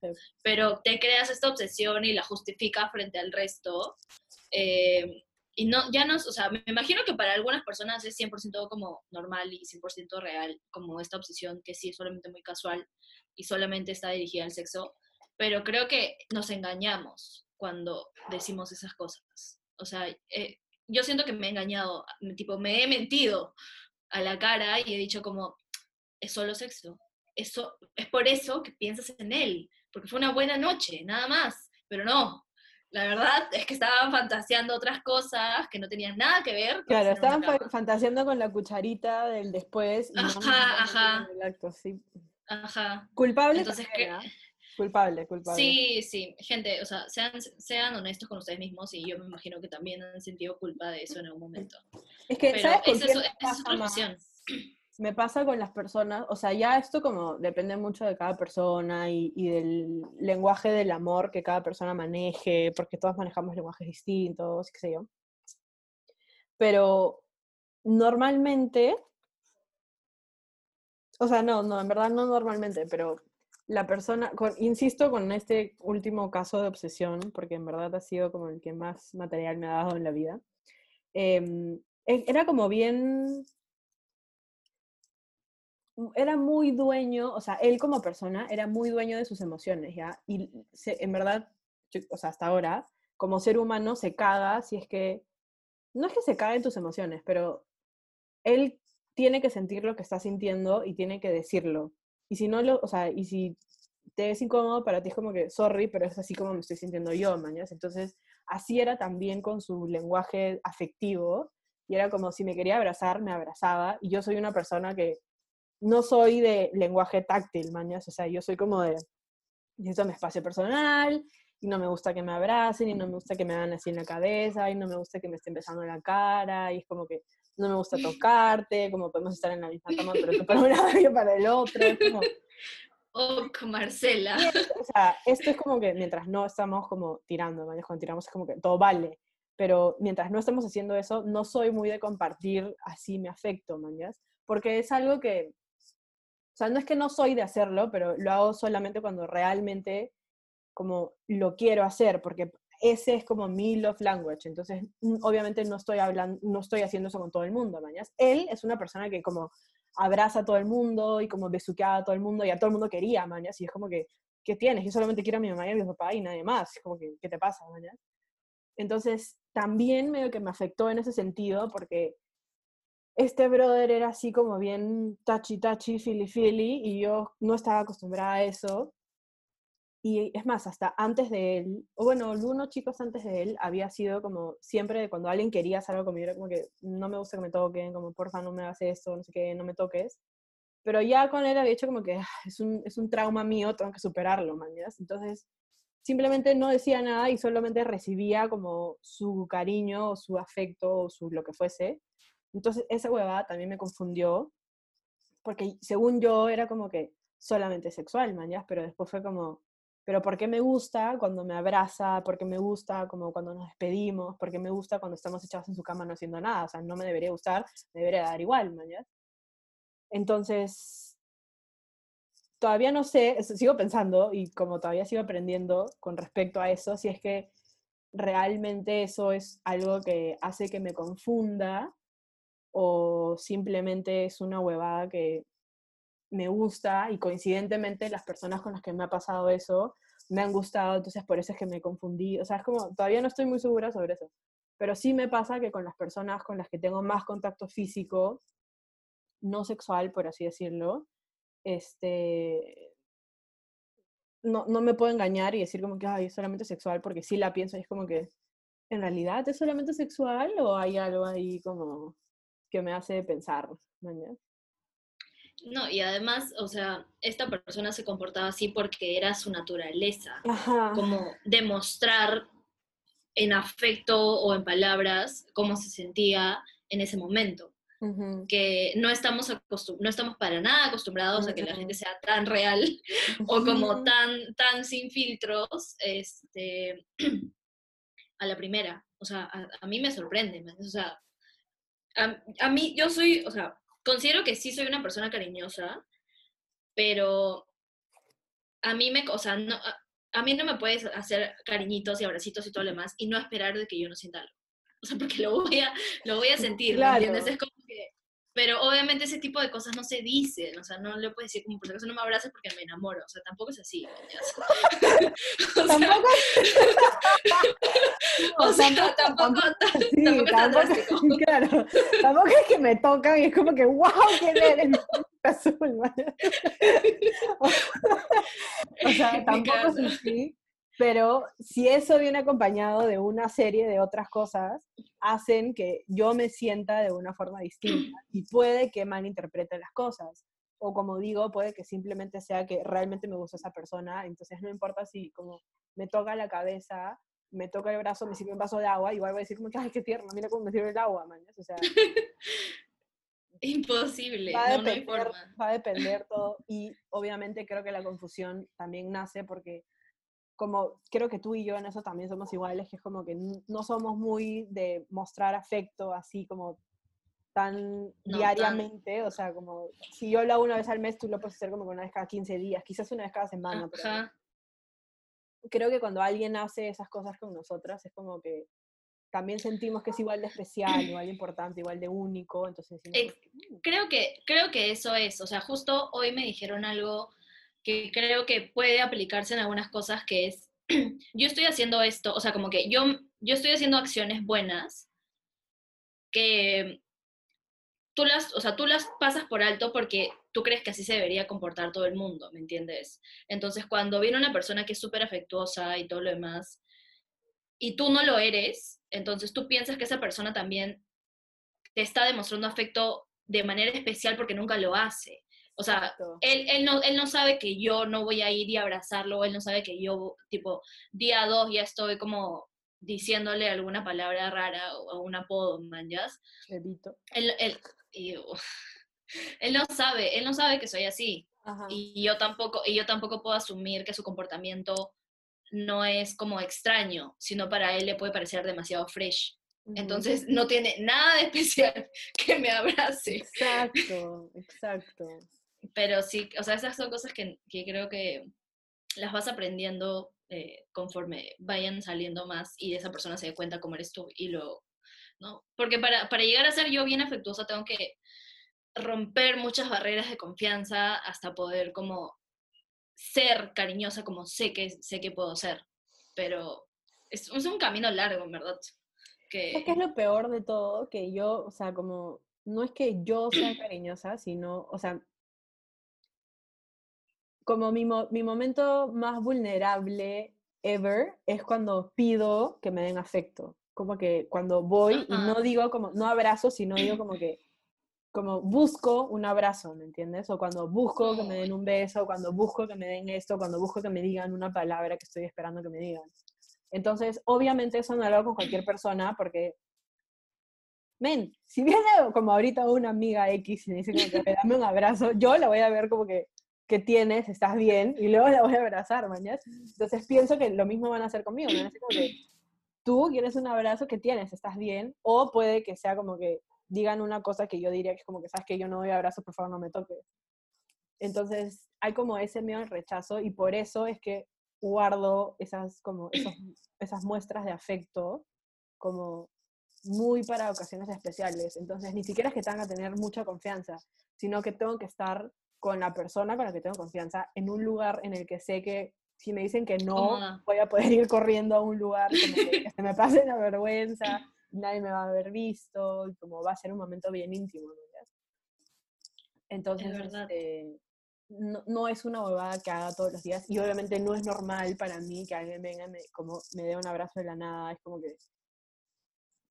Pero te creas esta obsesión y la justificas frente al resto. Eh, y no, ya no, o sea, me imagino que para algunas personas es 100% como normal y 100% real, como esta obsesión que sí es solamente muy casual y solamente está dirigida al sexo, pero creo que nos engañamos cuando decimos esas cosas. O sea, eh, yo siento que me he engañado, tipo, me he mentido a la cara y he dicho como, es solo sexo, eso, es por eso que piensas en él, porque fue una buena noche, nada más, pero no. La verdad es que estaban fantaseando otras cosas que no tenían nada que ver. Claro, estaban fantaseando con la cucharita del después. Y ajá, ajá. acto, sí. Ajá. Culpable. Entonces, Culpable, culpable. Sí, sí, gente, o sea, sean, sean honestos con ustedes mismos y yo me imagino que también han sentido culpa de eso en algún momento. Es que, ¿sabes con esa, es, esa es otra opción. Me pasa con las personas, o sea, ya esto como depende mucho de cada persona y, del lenguaje del amor que cada persona maneje, porque todos manejamos lenguajes distintos, qué sé yo. Pero normalmente, o sea, no, no, en verdad no normalmente, pero la persona, con, insisto con este último caso de obsesión, porque en verdad ha sido como el que más material me ha dado en la vida, eh, era como bien era muy dueño, o sea, él como persona era muy dueño de sus emociones, ¿ya? Y en verdad, o sea, hasta ahora, como ser humano se caga si es que, no es que se caga en tus emociones, pero él tiene que sentir lo que está sintiendo y tiene que decirlo. Y si no lo, o sea, y si te es incómodo para ti es como que, sorry, pero es así como me estoy sintiendo yo, mañas. Entonces, así era también con su lenguaje afectivo. Y era como si me quería abrazar, me abrazaba. Y yo soy una persona que no soy de lenguaje táctil, mañas, o sea, yo soy como de, necesito mi espacio personal, y no me gusta que me abracen, y no me gusta que me hagan así en la cabeza, y no me gusta que me estén besando en la cara, y es como que no me gusta tocarte, como podemos estar en la misma cama, pero tú para un lado y para el otro, es como... Oh, Marcela. o sea, esto es como que mientras no estamos como tirando, mañas, cuando tiramos es como que todo vale, pero mientras no estamos haciendo eso, no soy muy de compartir así mi afecto, mañas, porque es algo que o sea, no es que no soy de hacerlo, pero lo hago solamente cuando realmente como lo quiero hacer, porque ese es como mi love language. Entonces, obviamente no estoy hablando, no estoy haciendo eso con todo el mundo, mañas. Él es una persona que como abraza a todo el mundo y como besuqueaba a todo el mundo y a todo el mundo quería, mañas. Y es como que, ¿qué tienes? Yo solamente quiero a mi mamá y a mi papá y nadie más. Como que, ¿qué te pasa, mañas? Entonces, también medio que me afectó en ese sentido porque este brother era así como bien touchy touchy, fili fili, y yo no estaba acostumbrada a eso. Y es más, hasta antes de él, o bueno, unos chicos antes de él, había sido como siempre cuando alguien quería hacer algo conmigo, era como que no me gusta que me toquen, como porfa no me hagas esto, no sé qué, no me toques. Pero ya con él había hecho como que ah, es un, es un trauma mío, tengo que superarlo, mañas. Entonces, simplemente no decía nada y solamente recibía como su cariño o su afecto o su lo que fuese entonces, esa huevada también me confundió, porque según yo era como que solamente sexual, mañas, pero después fue como, pero ¿por qué me gusta cuando me abraza? ¿Por qué me gusta como cuando nos despedimos? ¿Por qué me gusta cuando estamos echados en su cama no haciendo nada? O sea, no me debería gustar, me debería dar igual, mañas. Entonces, todavía no sé, sigo pensando y como todavía sigo aprendiendo con respecto a eso, si es que realmente eso es algo que hace que me confunda o simplemente es una huevada que me gusta y coincidentemente las personas con las que me ha pasado eso me han gustado, entonces por eso es que me confundí. O sea, es como, todavía no estoy muy segura sobre eso. Pero sí me pasa que con las personas con las que tengo más contacto físico, no sexual, por así decirlo, este, no, no me puedo engañar y decir como que, es solamente sexual, porque sí la pienso y es como que, ¿en realidad es solamente sexual o hay algo ahí como que me hace pensar. No, y además, o sea, esta persona se comportaba así porque era su naturaleza, como demostrar en afecto o en palabras cómo se sentía en ese momento. Que no estamos, no estamos para nada acostumbrados a que la gente sea tan real o como tan, tan sin filtros este, a la primera. O sea, a, a mí me sorprende. O sea, a, mí, yo soy, o sea, considero que sí soy una persona cariñosa, pero a mí me, o sea, no, a, mí no me puedes hacer cariñitos y abracitos y todo lo demás y no esperar de que yo no sienta algo. O sea, porque lo voy a, lo voy a sentir, ¿me entiendes? Es como que pero obviamente ese tipo de cosas no se dicen, o sea, no le puedes decir como por acaso no me abraces porque me enamoro, o sea, tampoco es así. o tampoco o sea, tampoco, tampoco, es. Claro, tampoco es que me tocan y es como que, wow, qué eres azul, o sea, tampoco es así. Pero si eso viene acompañado de una serie de otras cosas, hacen que yo me sienta de una forma distinta y puede que malinterprete las cosas. O como digo, puede que simplemente sea que realmente me gusta esa persona, entonces no importa si como me toca la cabeza, me toca el brazo, me sirve un vaso de agua, igual voy a decir como ay, qué tierno, mira cómo me sirve el agua, man. O sea, Imposible, va a, no, no hay depender, forma. va a depender todo y obviamente creo que la confusión también nace porque como creo que tú y yo en eso también somos iguales, que es como que no somos muy de mostrar afecto así como tan No, tan- diariamente, o sea, como si yo lo hago una vez al mes, tú lo puedes hacer como una vez cada 15 días, quizás una vez cada semana, pero Ajá. creo que cuando alguien hace esas cosas con nosotras es como que también sentimos que es igual de especial, igual de importante, igual de único, entonces "Mm, Creo que, creo que eso es, o sea, justo hoy me dijeron algo que creo que puede aplicarse en algunas cosas, que es, yo estoy haciendo esto, o sea, como que yo, yo estoy haciendo acciones buenas que tú las, o sea, tú las pasas por alto porque tú crees que así se debería comportar todo el mundo, ¿me entiendes? Entonces, cuando viene una persona que es súper afectuosa y todo lo demás, y tú no lo eres, entonces tú piensas que esa persona también te está demostrando afecto de manera especial porque nunca lo hace. O sea, él, él, no, él no sabe que yo no voy a ir y abrazarlo, él no sabe que yo, tipo, día dos ya estoy como diciéndole alguna palabra rara o, un apodo, man, ¿ya? Bebito. Él, él, y, él no sabe, él no sabe que soy así. Ajá. Y yo tampoco, y yo tampoco puedo asumir que su comportamiento no es como extraño, sino para él le puede parecer demasiado fresh. Entonces no tiene nada de especial que me abrace. Exacto, exacto. Pero sí, o sea, esas son cosas que, que creo que las vas aprendiendo eh, conforme vayan saliendo más y esa persona se dé cuenta cómo eres tú y lo, ¿no? Porque para, para llegar a ser yo bien afectuosa tengo que romper muchas barreras de confianza hasta poder como ser cariñosa como sé que, sé que puedo ser. Pero es, es un camino largo, en verdad. Que, ¿Sabes qué es lo peor de todo? Que yo, o sea, como, no es que yo sea cariñosa, sino, o sea, como mi, mo- mi momento más vulnerable ever es cuando pido que me den afecto. Como que cuando voy y no digo como, no abrazo, sino digo como que, como busco un abrazo, ¿me entiendes? O cuando busco que me den un beso, cuando busco que me den esto, cuando busco que me digan una palabra que estoy esperando que me digan. Entonces, obviamente eso no lo hago con cualquier persona porque, men, si viene como ahorita una amiga X y me dice como que "Ve, dame un abrazo, yo la voy a ver como que, ¿qué tienes? ¿Estás bien? Y luego la voy a abrazar, mañana. Entonces pienso que lo mismo van a hacer conmigo, que, tú quieres un abrazo, ¿qué tienes? ¿Estás bien? O puede que sea como que digan una cosa que yo diría que es como que, sabes que yo no doy abrazo, por favor no me toques. Entonces, hay como ese miedo al rechazo y por eso es que guardo esas, como, esas muestras de afecto como muy para ocasiones especiales. Entonces, ni siquiera es que tenga que tener mucha confianza, sino que tengo que estar con la persona con la que tengo confianza en un lugar en el que sé que si me dicen que no, Cómoda. voy a poder ir corriendo a un lugar como que, se me pase la vergüenza, nadie me va a haber visto, y como va a ser un momento bien íntimo. ¿no? Entonces, este, no, no es una huevada que haga todos los días y obviamente no es normal para mí que alguien venga y me, como, me dé un abrazo de la nada, es como que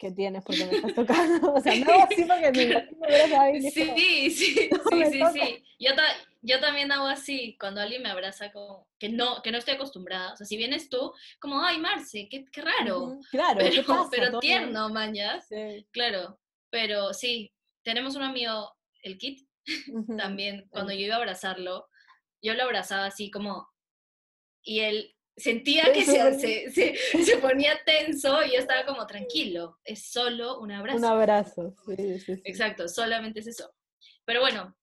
¿qué tienes? porque me estás tocando? O sea, no, sí, porque me imagino como, Sí, sí, No sí, sí, sí. Yo, ta- yo también hago así, cuando alguien me abraza como que no, que no estoy acostumbrada. O sea, si vienes tú, como, ay, Marce, qué, qué raro. "Ujú, Claro, ¿qué Pero, pasa? pero Todo bien". tierno, mañas. Sí, Claro. Pero sí, tenemos un amigo, el Kit, también, cuando yo iba a abrazarlo, yo lo abrazaba así como, y él sentía que se, se, se, se ponía tenso y yo estaba como, tranquilo, es solo un abrazo. Un abrazo, sí, sí, sí. Exacto, solamente es eso. Pero bueno,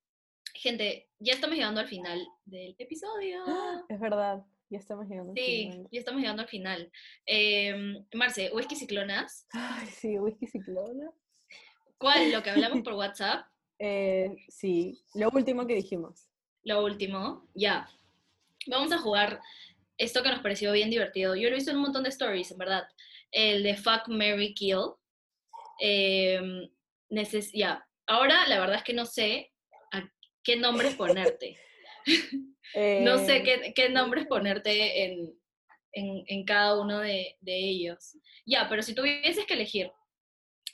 gente, ya estamos llegando al final del episodio. Es verdad, ya estamos llegando. al Sí, final. ya estamos llegando al final. Eh, Marce, whisky ciclonas, Ay, sí, whisky ciclona. ¿cuál? Lo que hablamos por WhatsApp, Eh, sí, lo último que dijimos. lo último, ya. Vamos a jugar esto que nos pareció bien divertido. Yo lo he visto en un montón de stories, en verdad. El de Fuck, Mary Kill. Eh, neces-. Ahora, la verdad es que no sé a qué nombres ponerte. No sé qué, qué nombres ponerte en, en, en cada uno de, de ellos. Ya, pero si tuvieses que elegir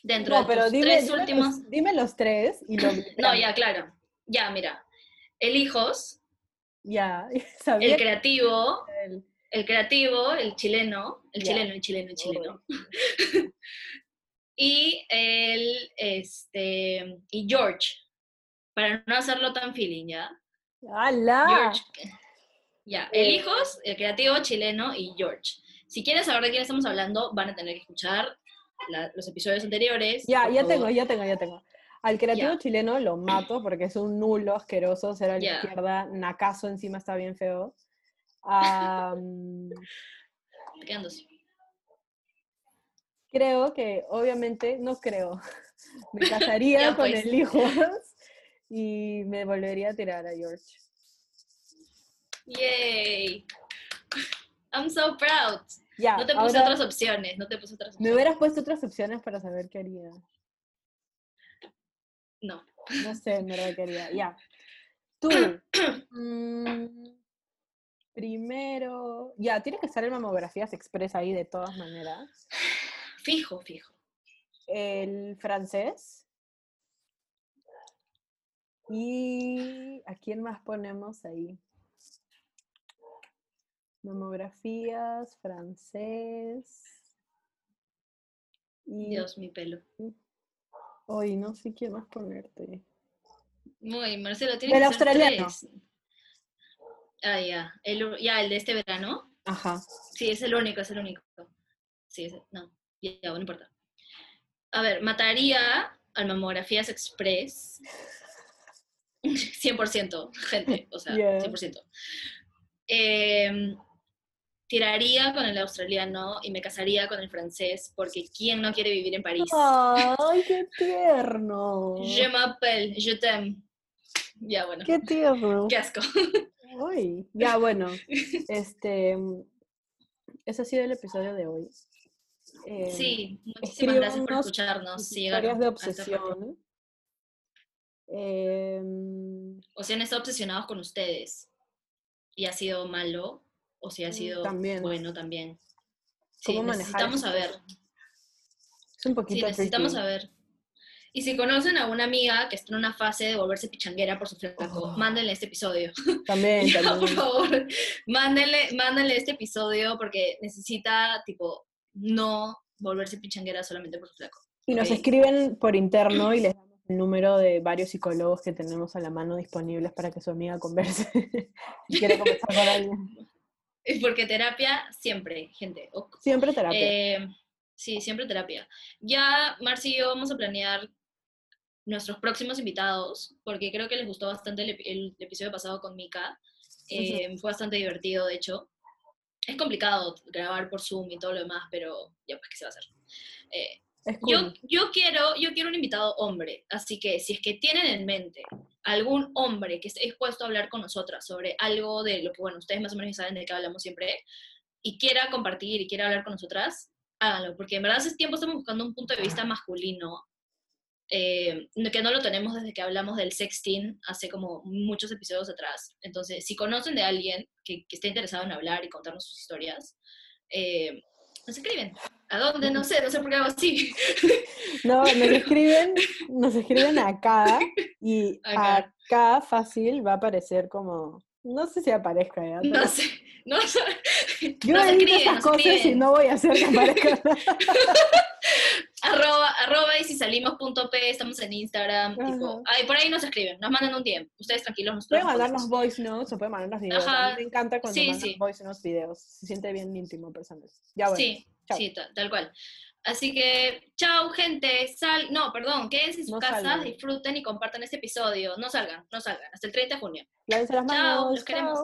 dentro No, de pero dime, tres dime últimos... los, dime los tres y lo No, ya, claro. Ya, mira. El Ya, el creativo, el creativo, el chileno, el chileno, el chileno, el chileno. Y el, este, y George. para no hacerlo tan feeling, ¿ya? ¡Hala! George. Ya, el hijos, el creativo chileno y George. Si quieren saber de quién estamos hablando, van a tener que escuchar la- los episodios anteriores. Ya, ya favor. tengo, ya tengo, ya tengo. Al creativo chileno lo mato porque es un nulo asqueroso, ser a la izquierda, nacazo encima está bien feo. Dos. creo que, obviamente, no creo. Me casaría con pues. el hijo y me volvería a tirar a George. Yay. I'm so proud. No te puse ahora otras opciones, no te puse otras me opciones. hubieras puesto otras opciones para saber qué haría. No. No sé, en verdad qué haría. Ya. Tú. mm, primero. Ya, tiene que estar en mamografías express ahí de todas maneras. Fijo, fijo. El francés. Y ¿a quién más ponemos ahí? Mamografías, francés. Y Dios, mi pelo. Hoy no sé quién más ponerte. Muy, Marcelo, tiene Del que ser australiano. tres. Ah, ya. El, ya, el de este verano. Ajá. Sí, es el único, es el único. Sí, es, no. Ya, ya, no importa. A ver, mataría al Mamografías Express. 100%, gente, o sea, Yeah. 100%. Em, tiraría con el australiano y me casaría con el francés, porque ¿quién no quiere vivir en París? ¡Ay, qué tierno! Je m'appelle, je t'aime. Ya, bueno, ¡Qué tierno! qué asco. Ya, bueno, este, ese ha sido el episodio de hoy. Eh, Sí, muchísimas gracias por escucharnos. historias de obsesión. Em, O si han estado obsesionados con ustedes y ha sido malo, o si ha Mm, sido también. bueno también. Sí, ¿Cómo manejar necesitamos saber. es un Sí, poquito necesitamos tricky. saber. Y si conocen a una amiga que está en una fase de volverse pichanguera por su flaco, Oh. mándenle este episodio. También, Ya, por también. favor, mándenle, mándenle este episodio porque necesita, tipo, no volverse pichanguera solamente por su flaco. Y nos escriben por interno y les damos el número de varios psicólogos que tenemos a la mano disponibles para que su amiga converse. si quiere conversar con alguien. Es Porque terapia siempre, gente. Siempre terapia. Eh, sí, siempre terapia. Ya Marci y yo vamos a planear nuestros próximos invitados, porque creo que les gustó bastante el, el episodio pasado con Mika. Eh, Fue bastante divertido, de hecho. Es complicado grabar por Zoom y todo lo demás, pero ya pues, ¿qué se va a hacer? Eh, es yo, cool. yo, quiero, yo quiero un invitado hombre, así que si es que tienen en mente algún hombre que esté dispuesto a hablar con nosotras sobre algo de lo que, bueno, ustedes más o menos saben de qué hablamos siempre, y quiera compartir y quiera hablar con nosotras, háganlo, porque en verdad hace tiempo estamos buscando un punto de vista masculino, eh, que no lo tenemos desde que hablamos del sexting hace como muchos episodios atrás. Entonces, si conocen de alguien que, que esté interesado en hablar y contarnos sus historias, eh, nos escriben. ¿A dónde? No sé, no sé por qué hago así. No, nos escriben, nos escriben acá y Acá. acá fácil va a aparecer como, no sé si aparezca ya. pero No sé, no sé. Yo edito esas cosas y no voy a hacer que aparezca. Arroba, arroba y si salimos.p, estamos en Instagram. Tipo, ay, por ahí nos escriben, nos mandan un tiempo. Ustedes tranquilos, nosotros Pueden mandarnos voice notes o pueden mandarnos videos. A Ajá. mí me encanta cuando Sí, mandan sí. voice notes videos. Se siente bien íntimo personal. Ya bueno. Sí, chao. sí, ta- tal cual. Así que, chao, gente. Sal, no, perdón, quédense en sus No casas, salgan. disfruten y compartan este episodio. No salgan, no salgan. Hasta el 30 de junio. Lávense las Chao, los queremos.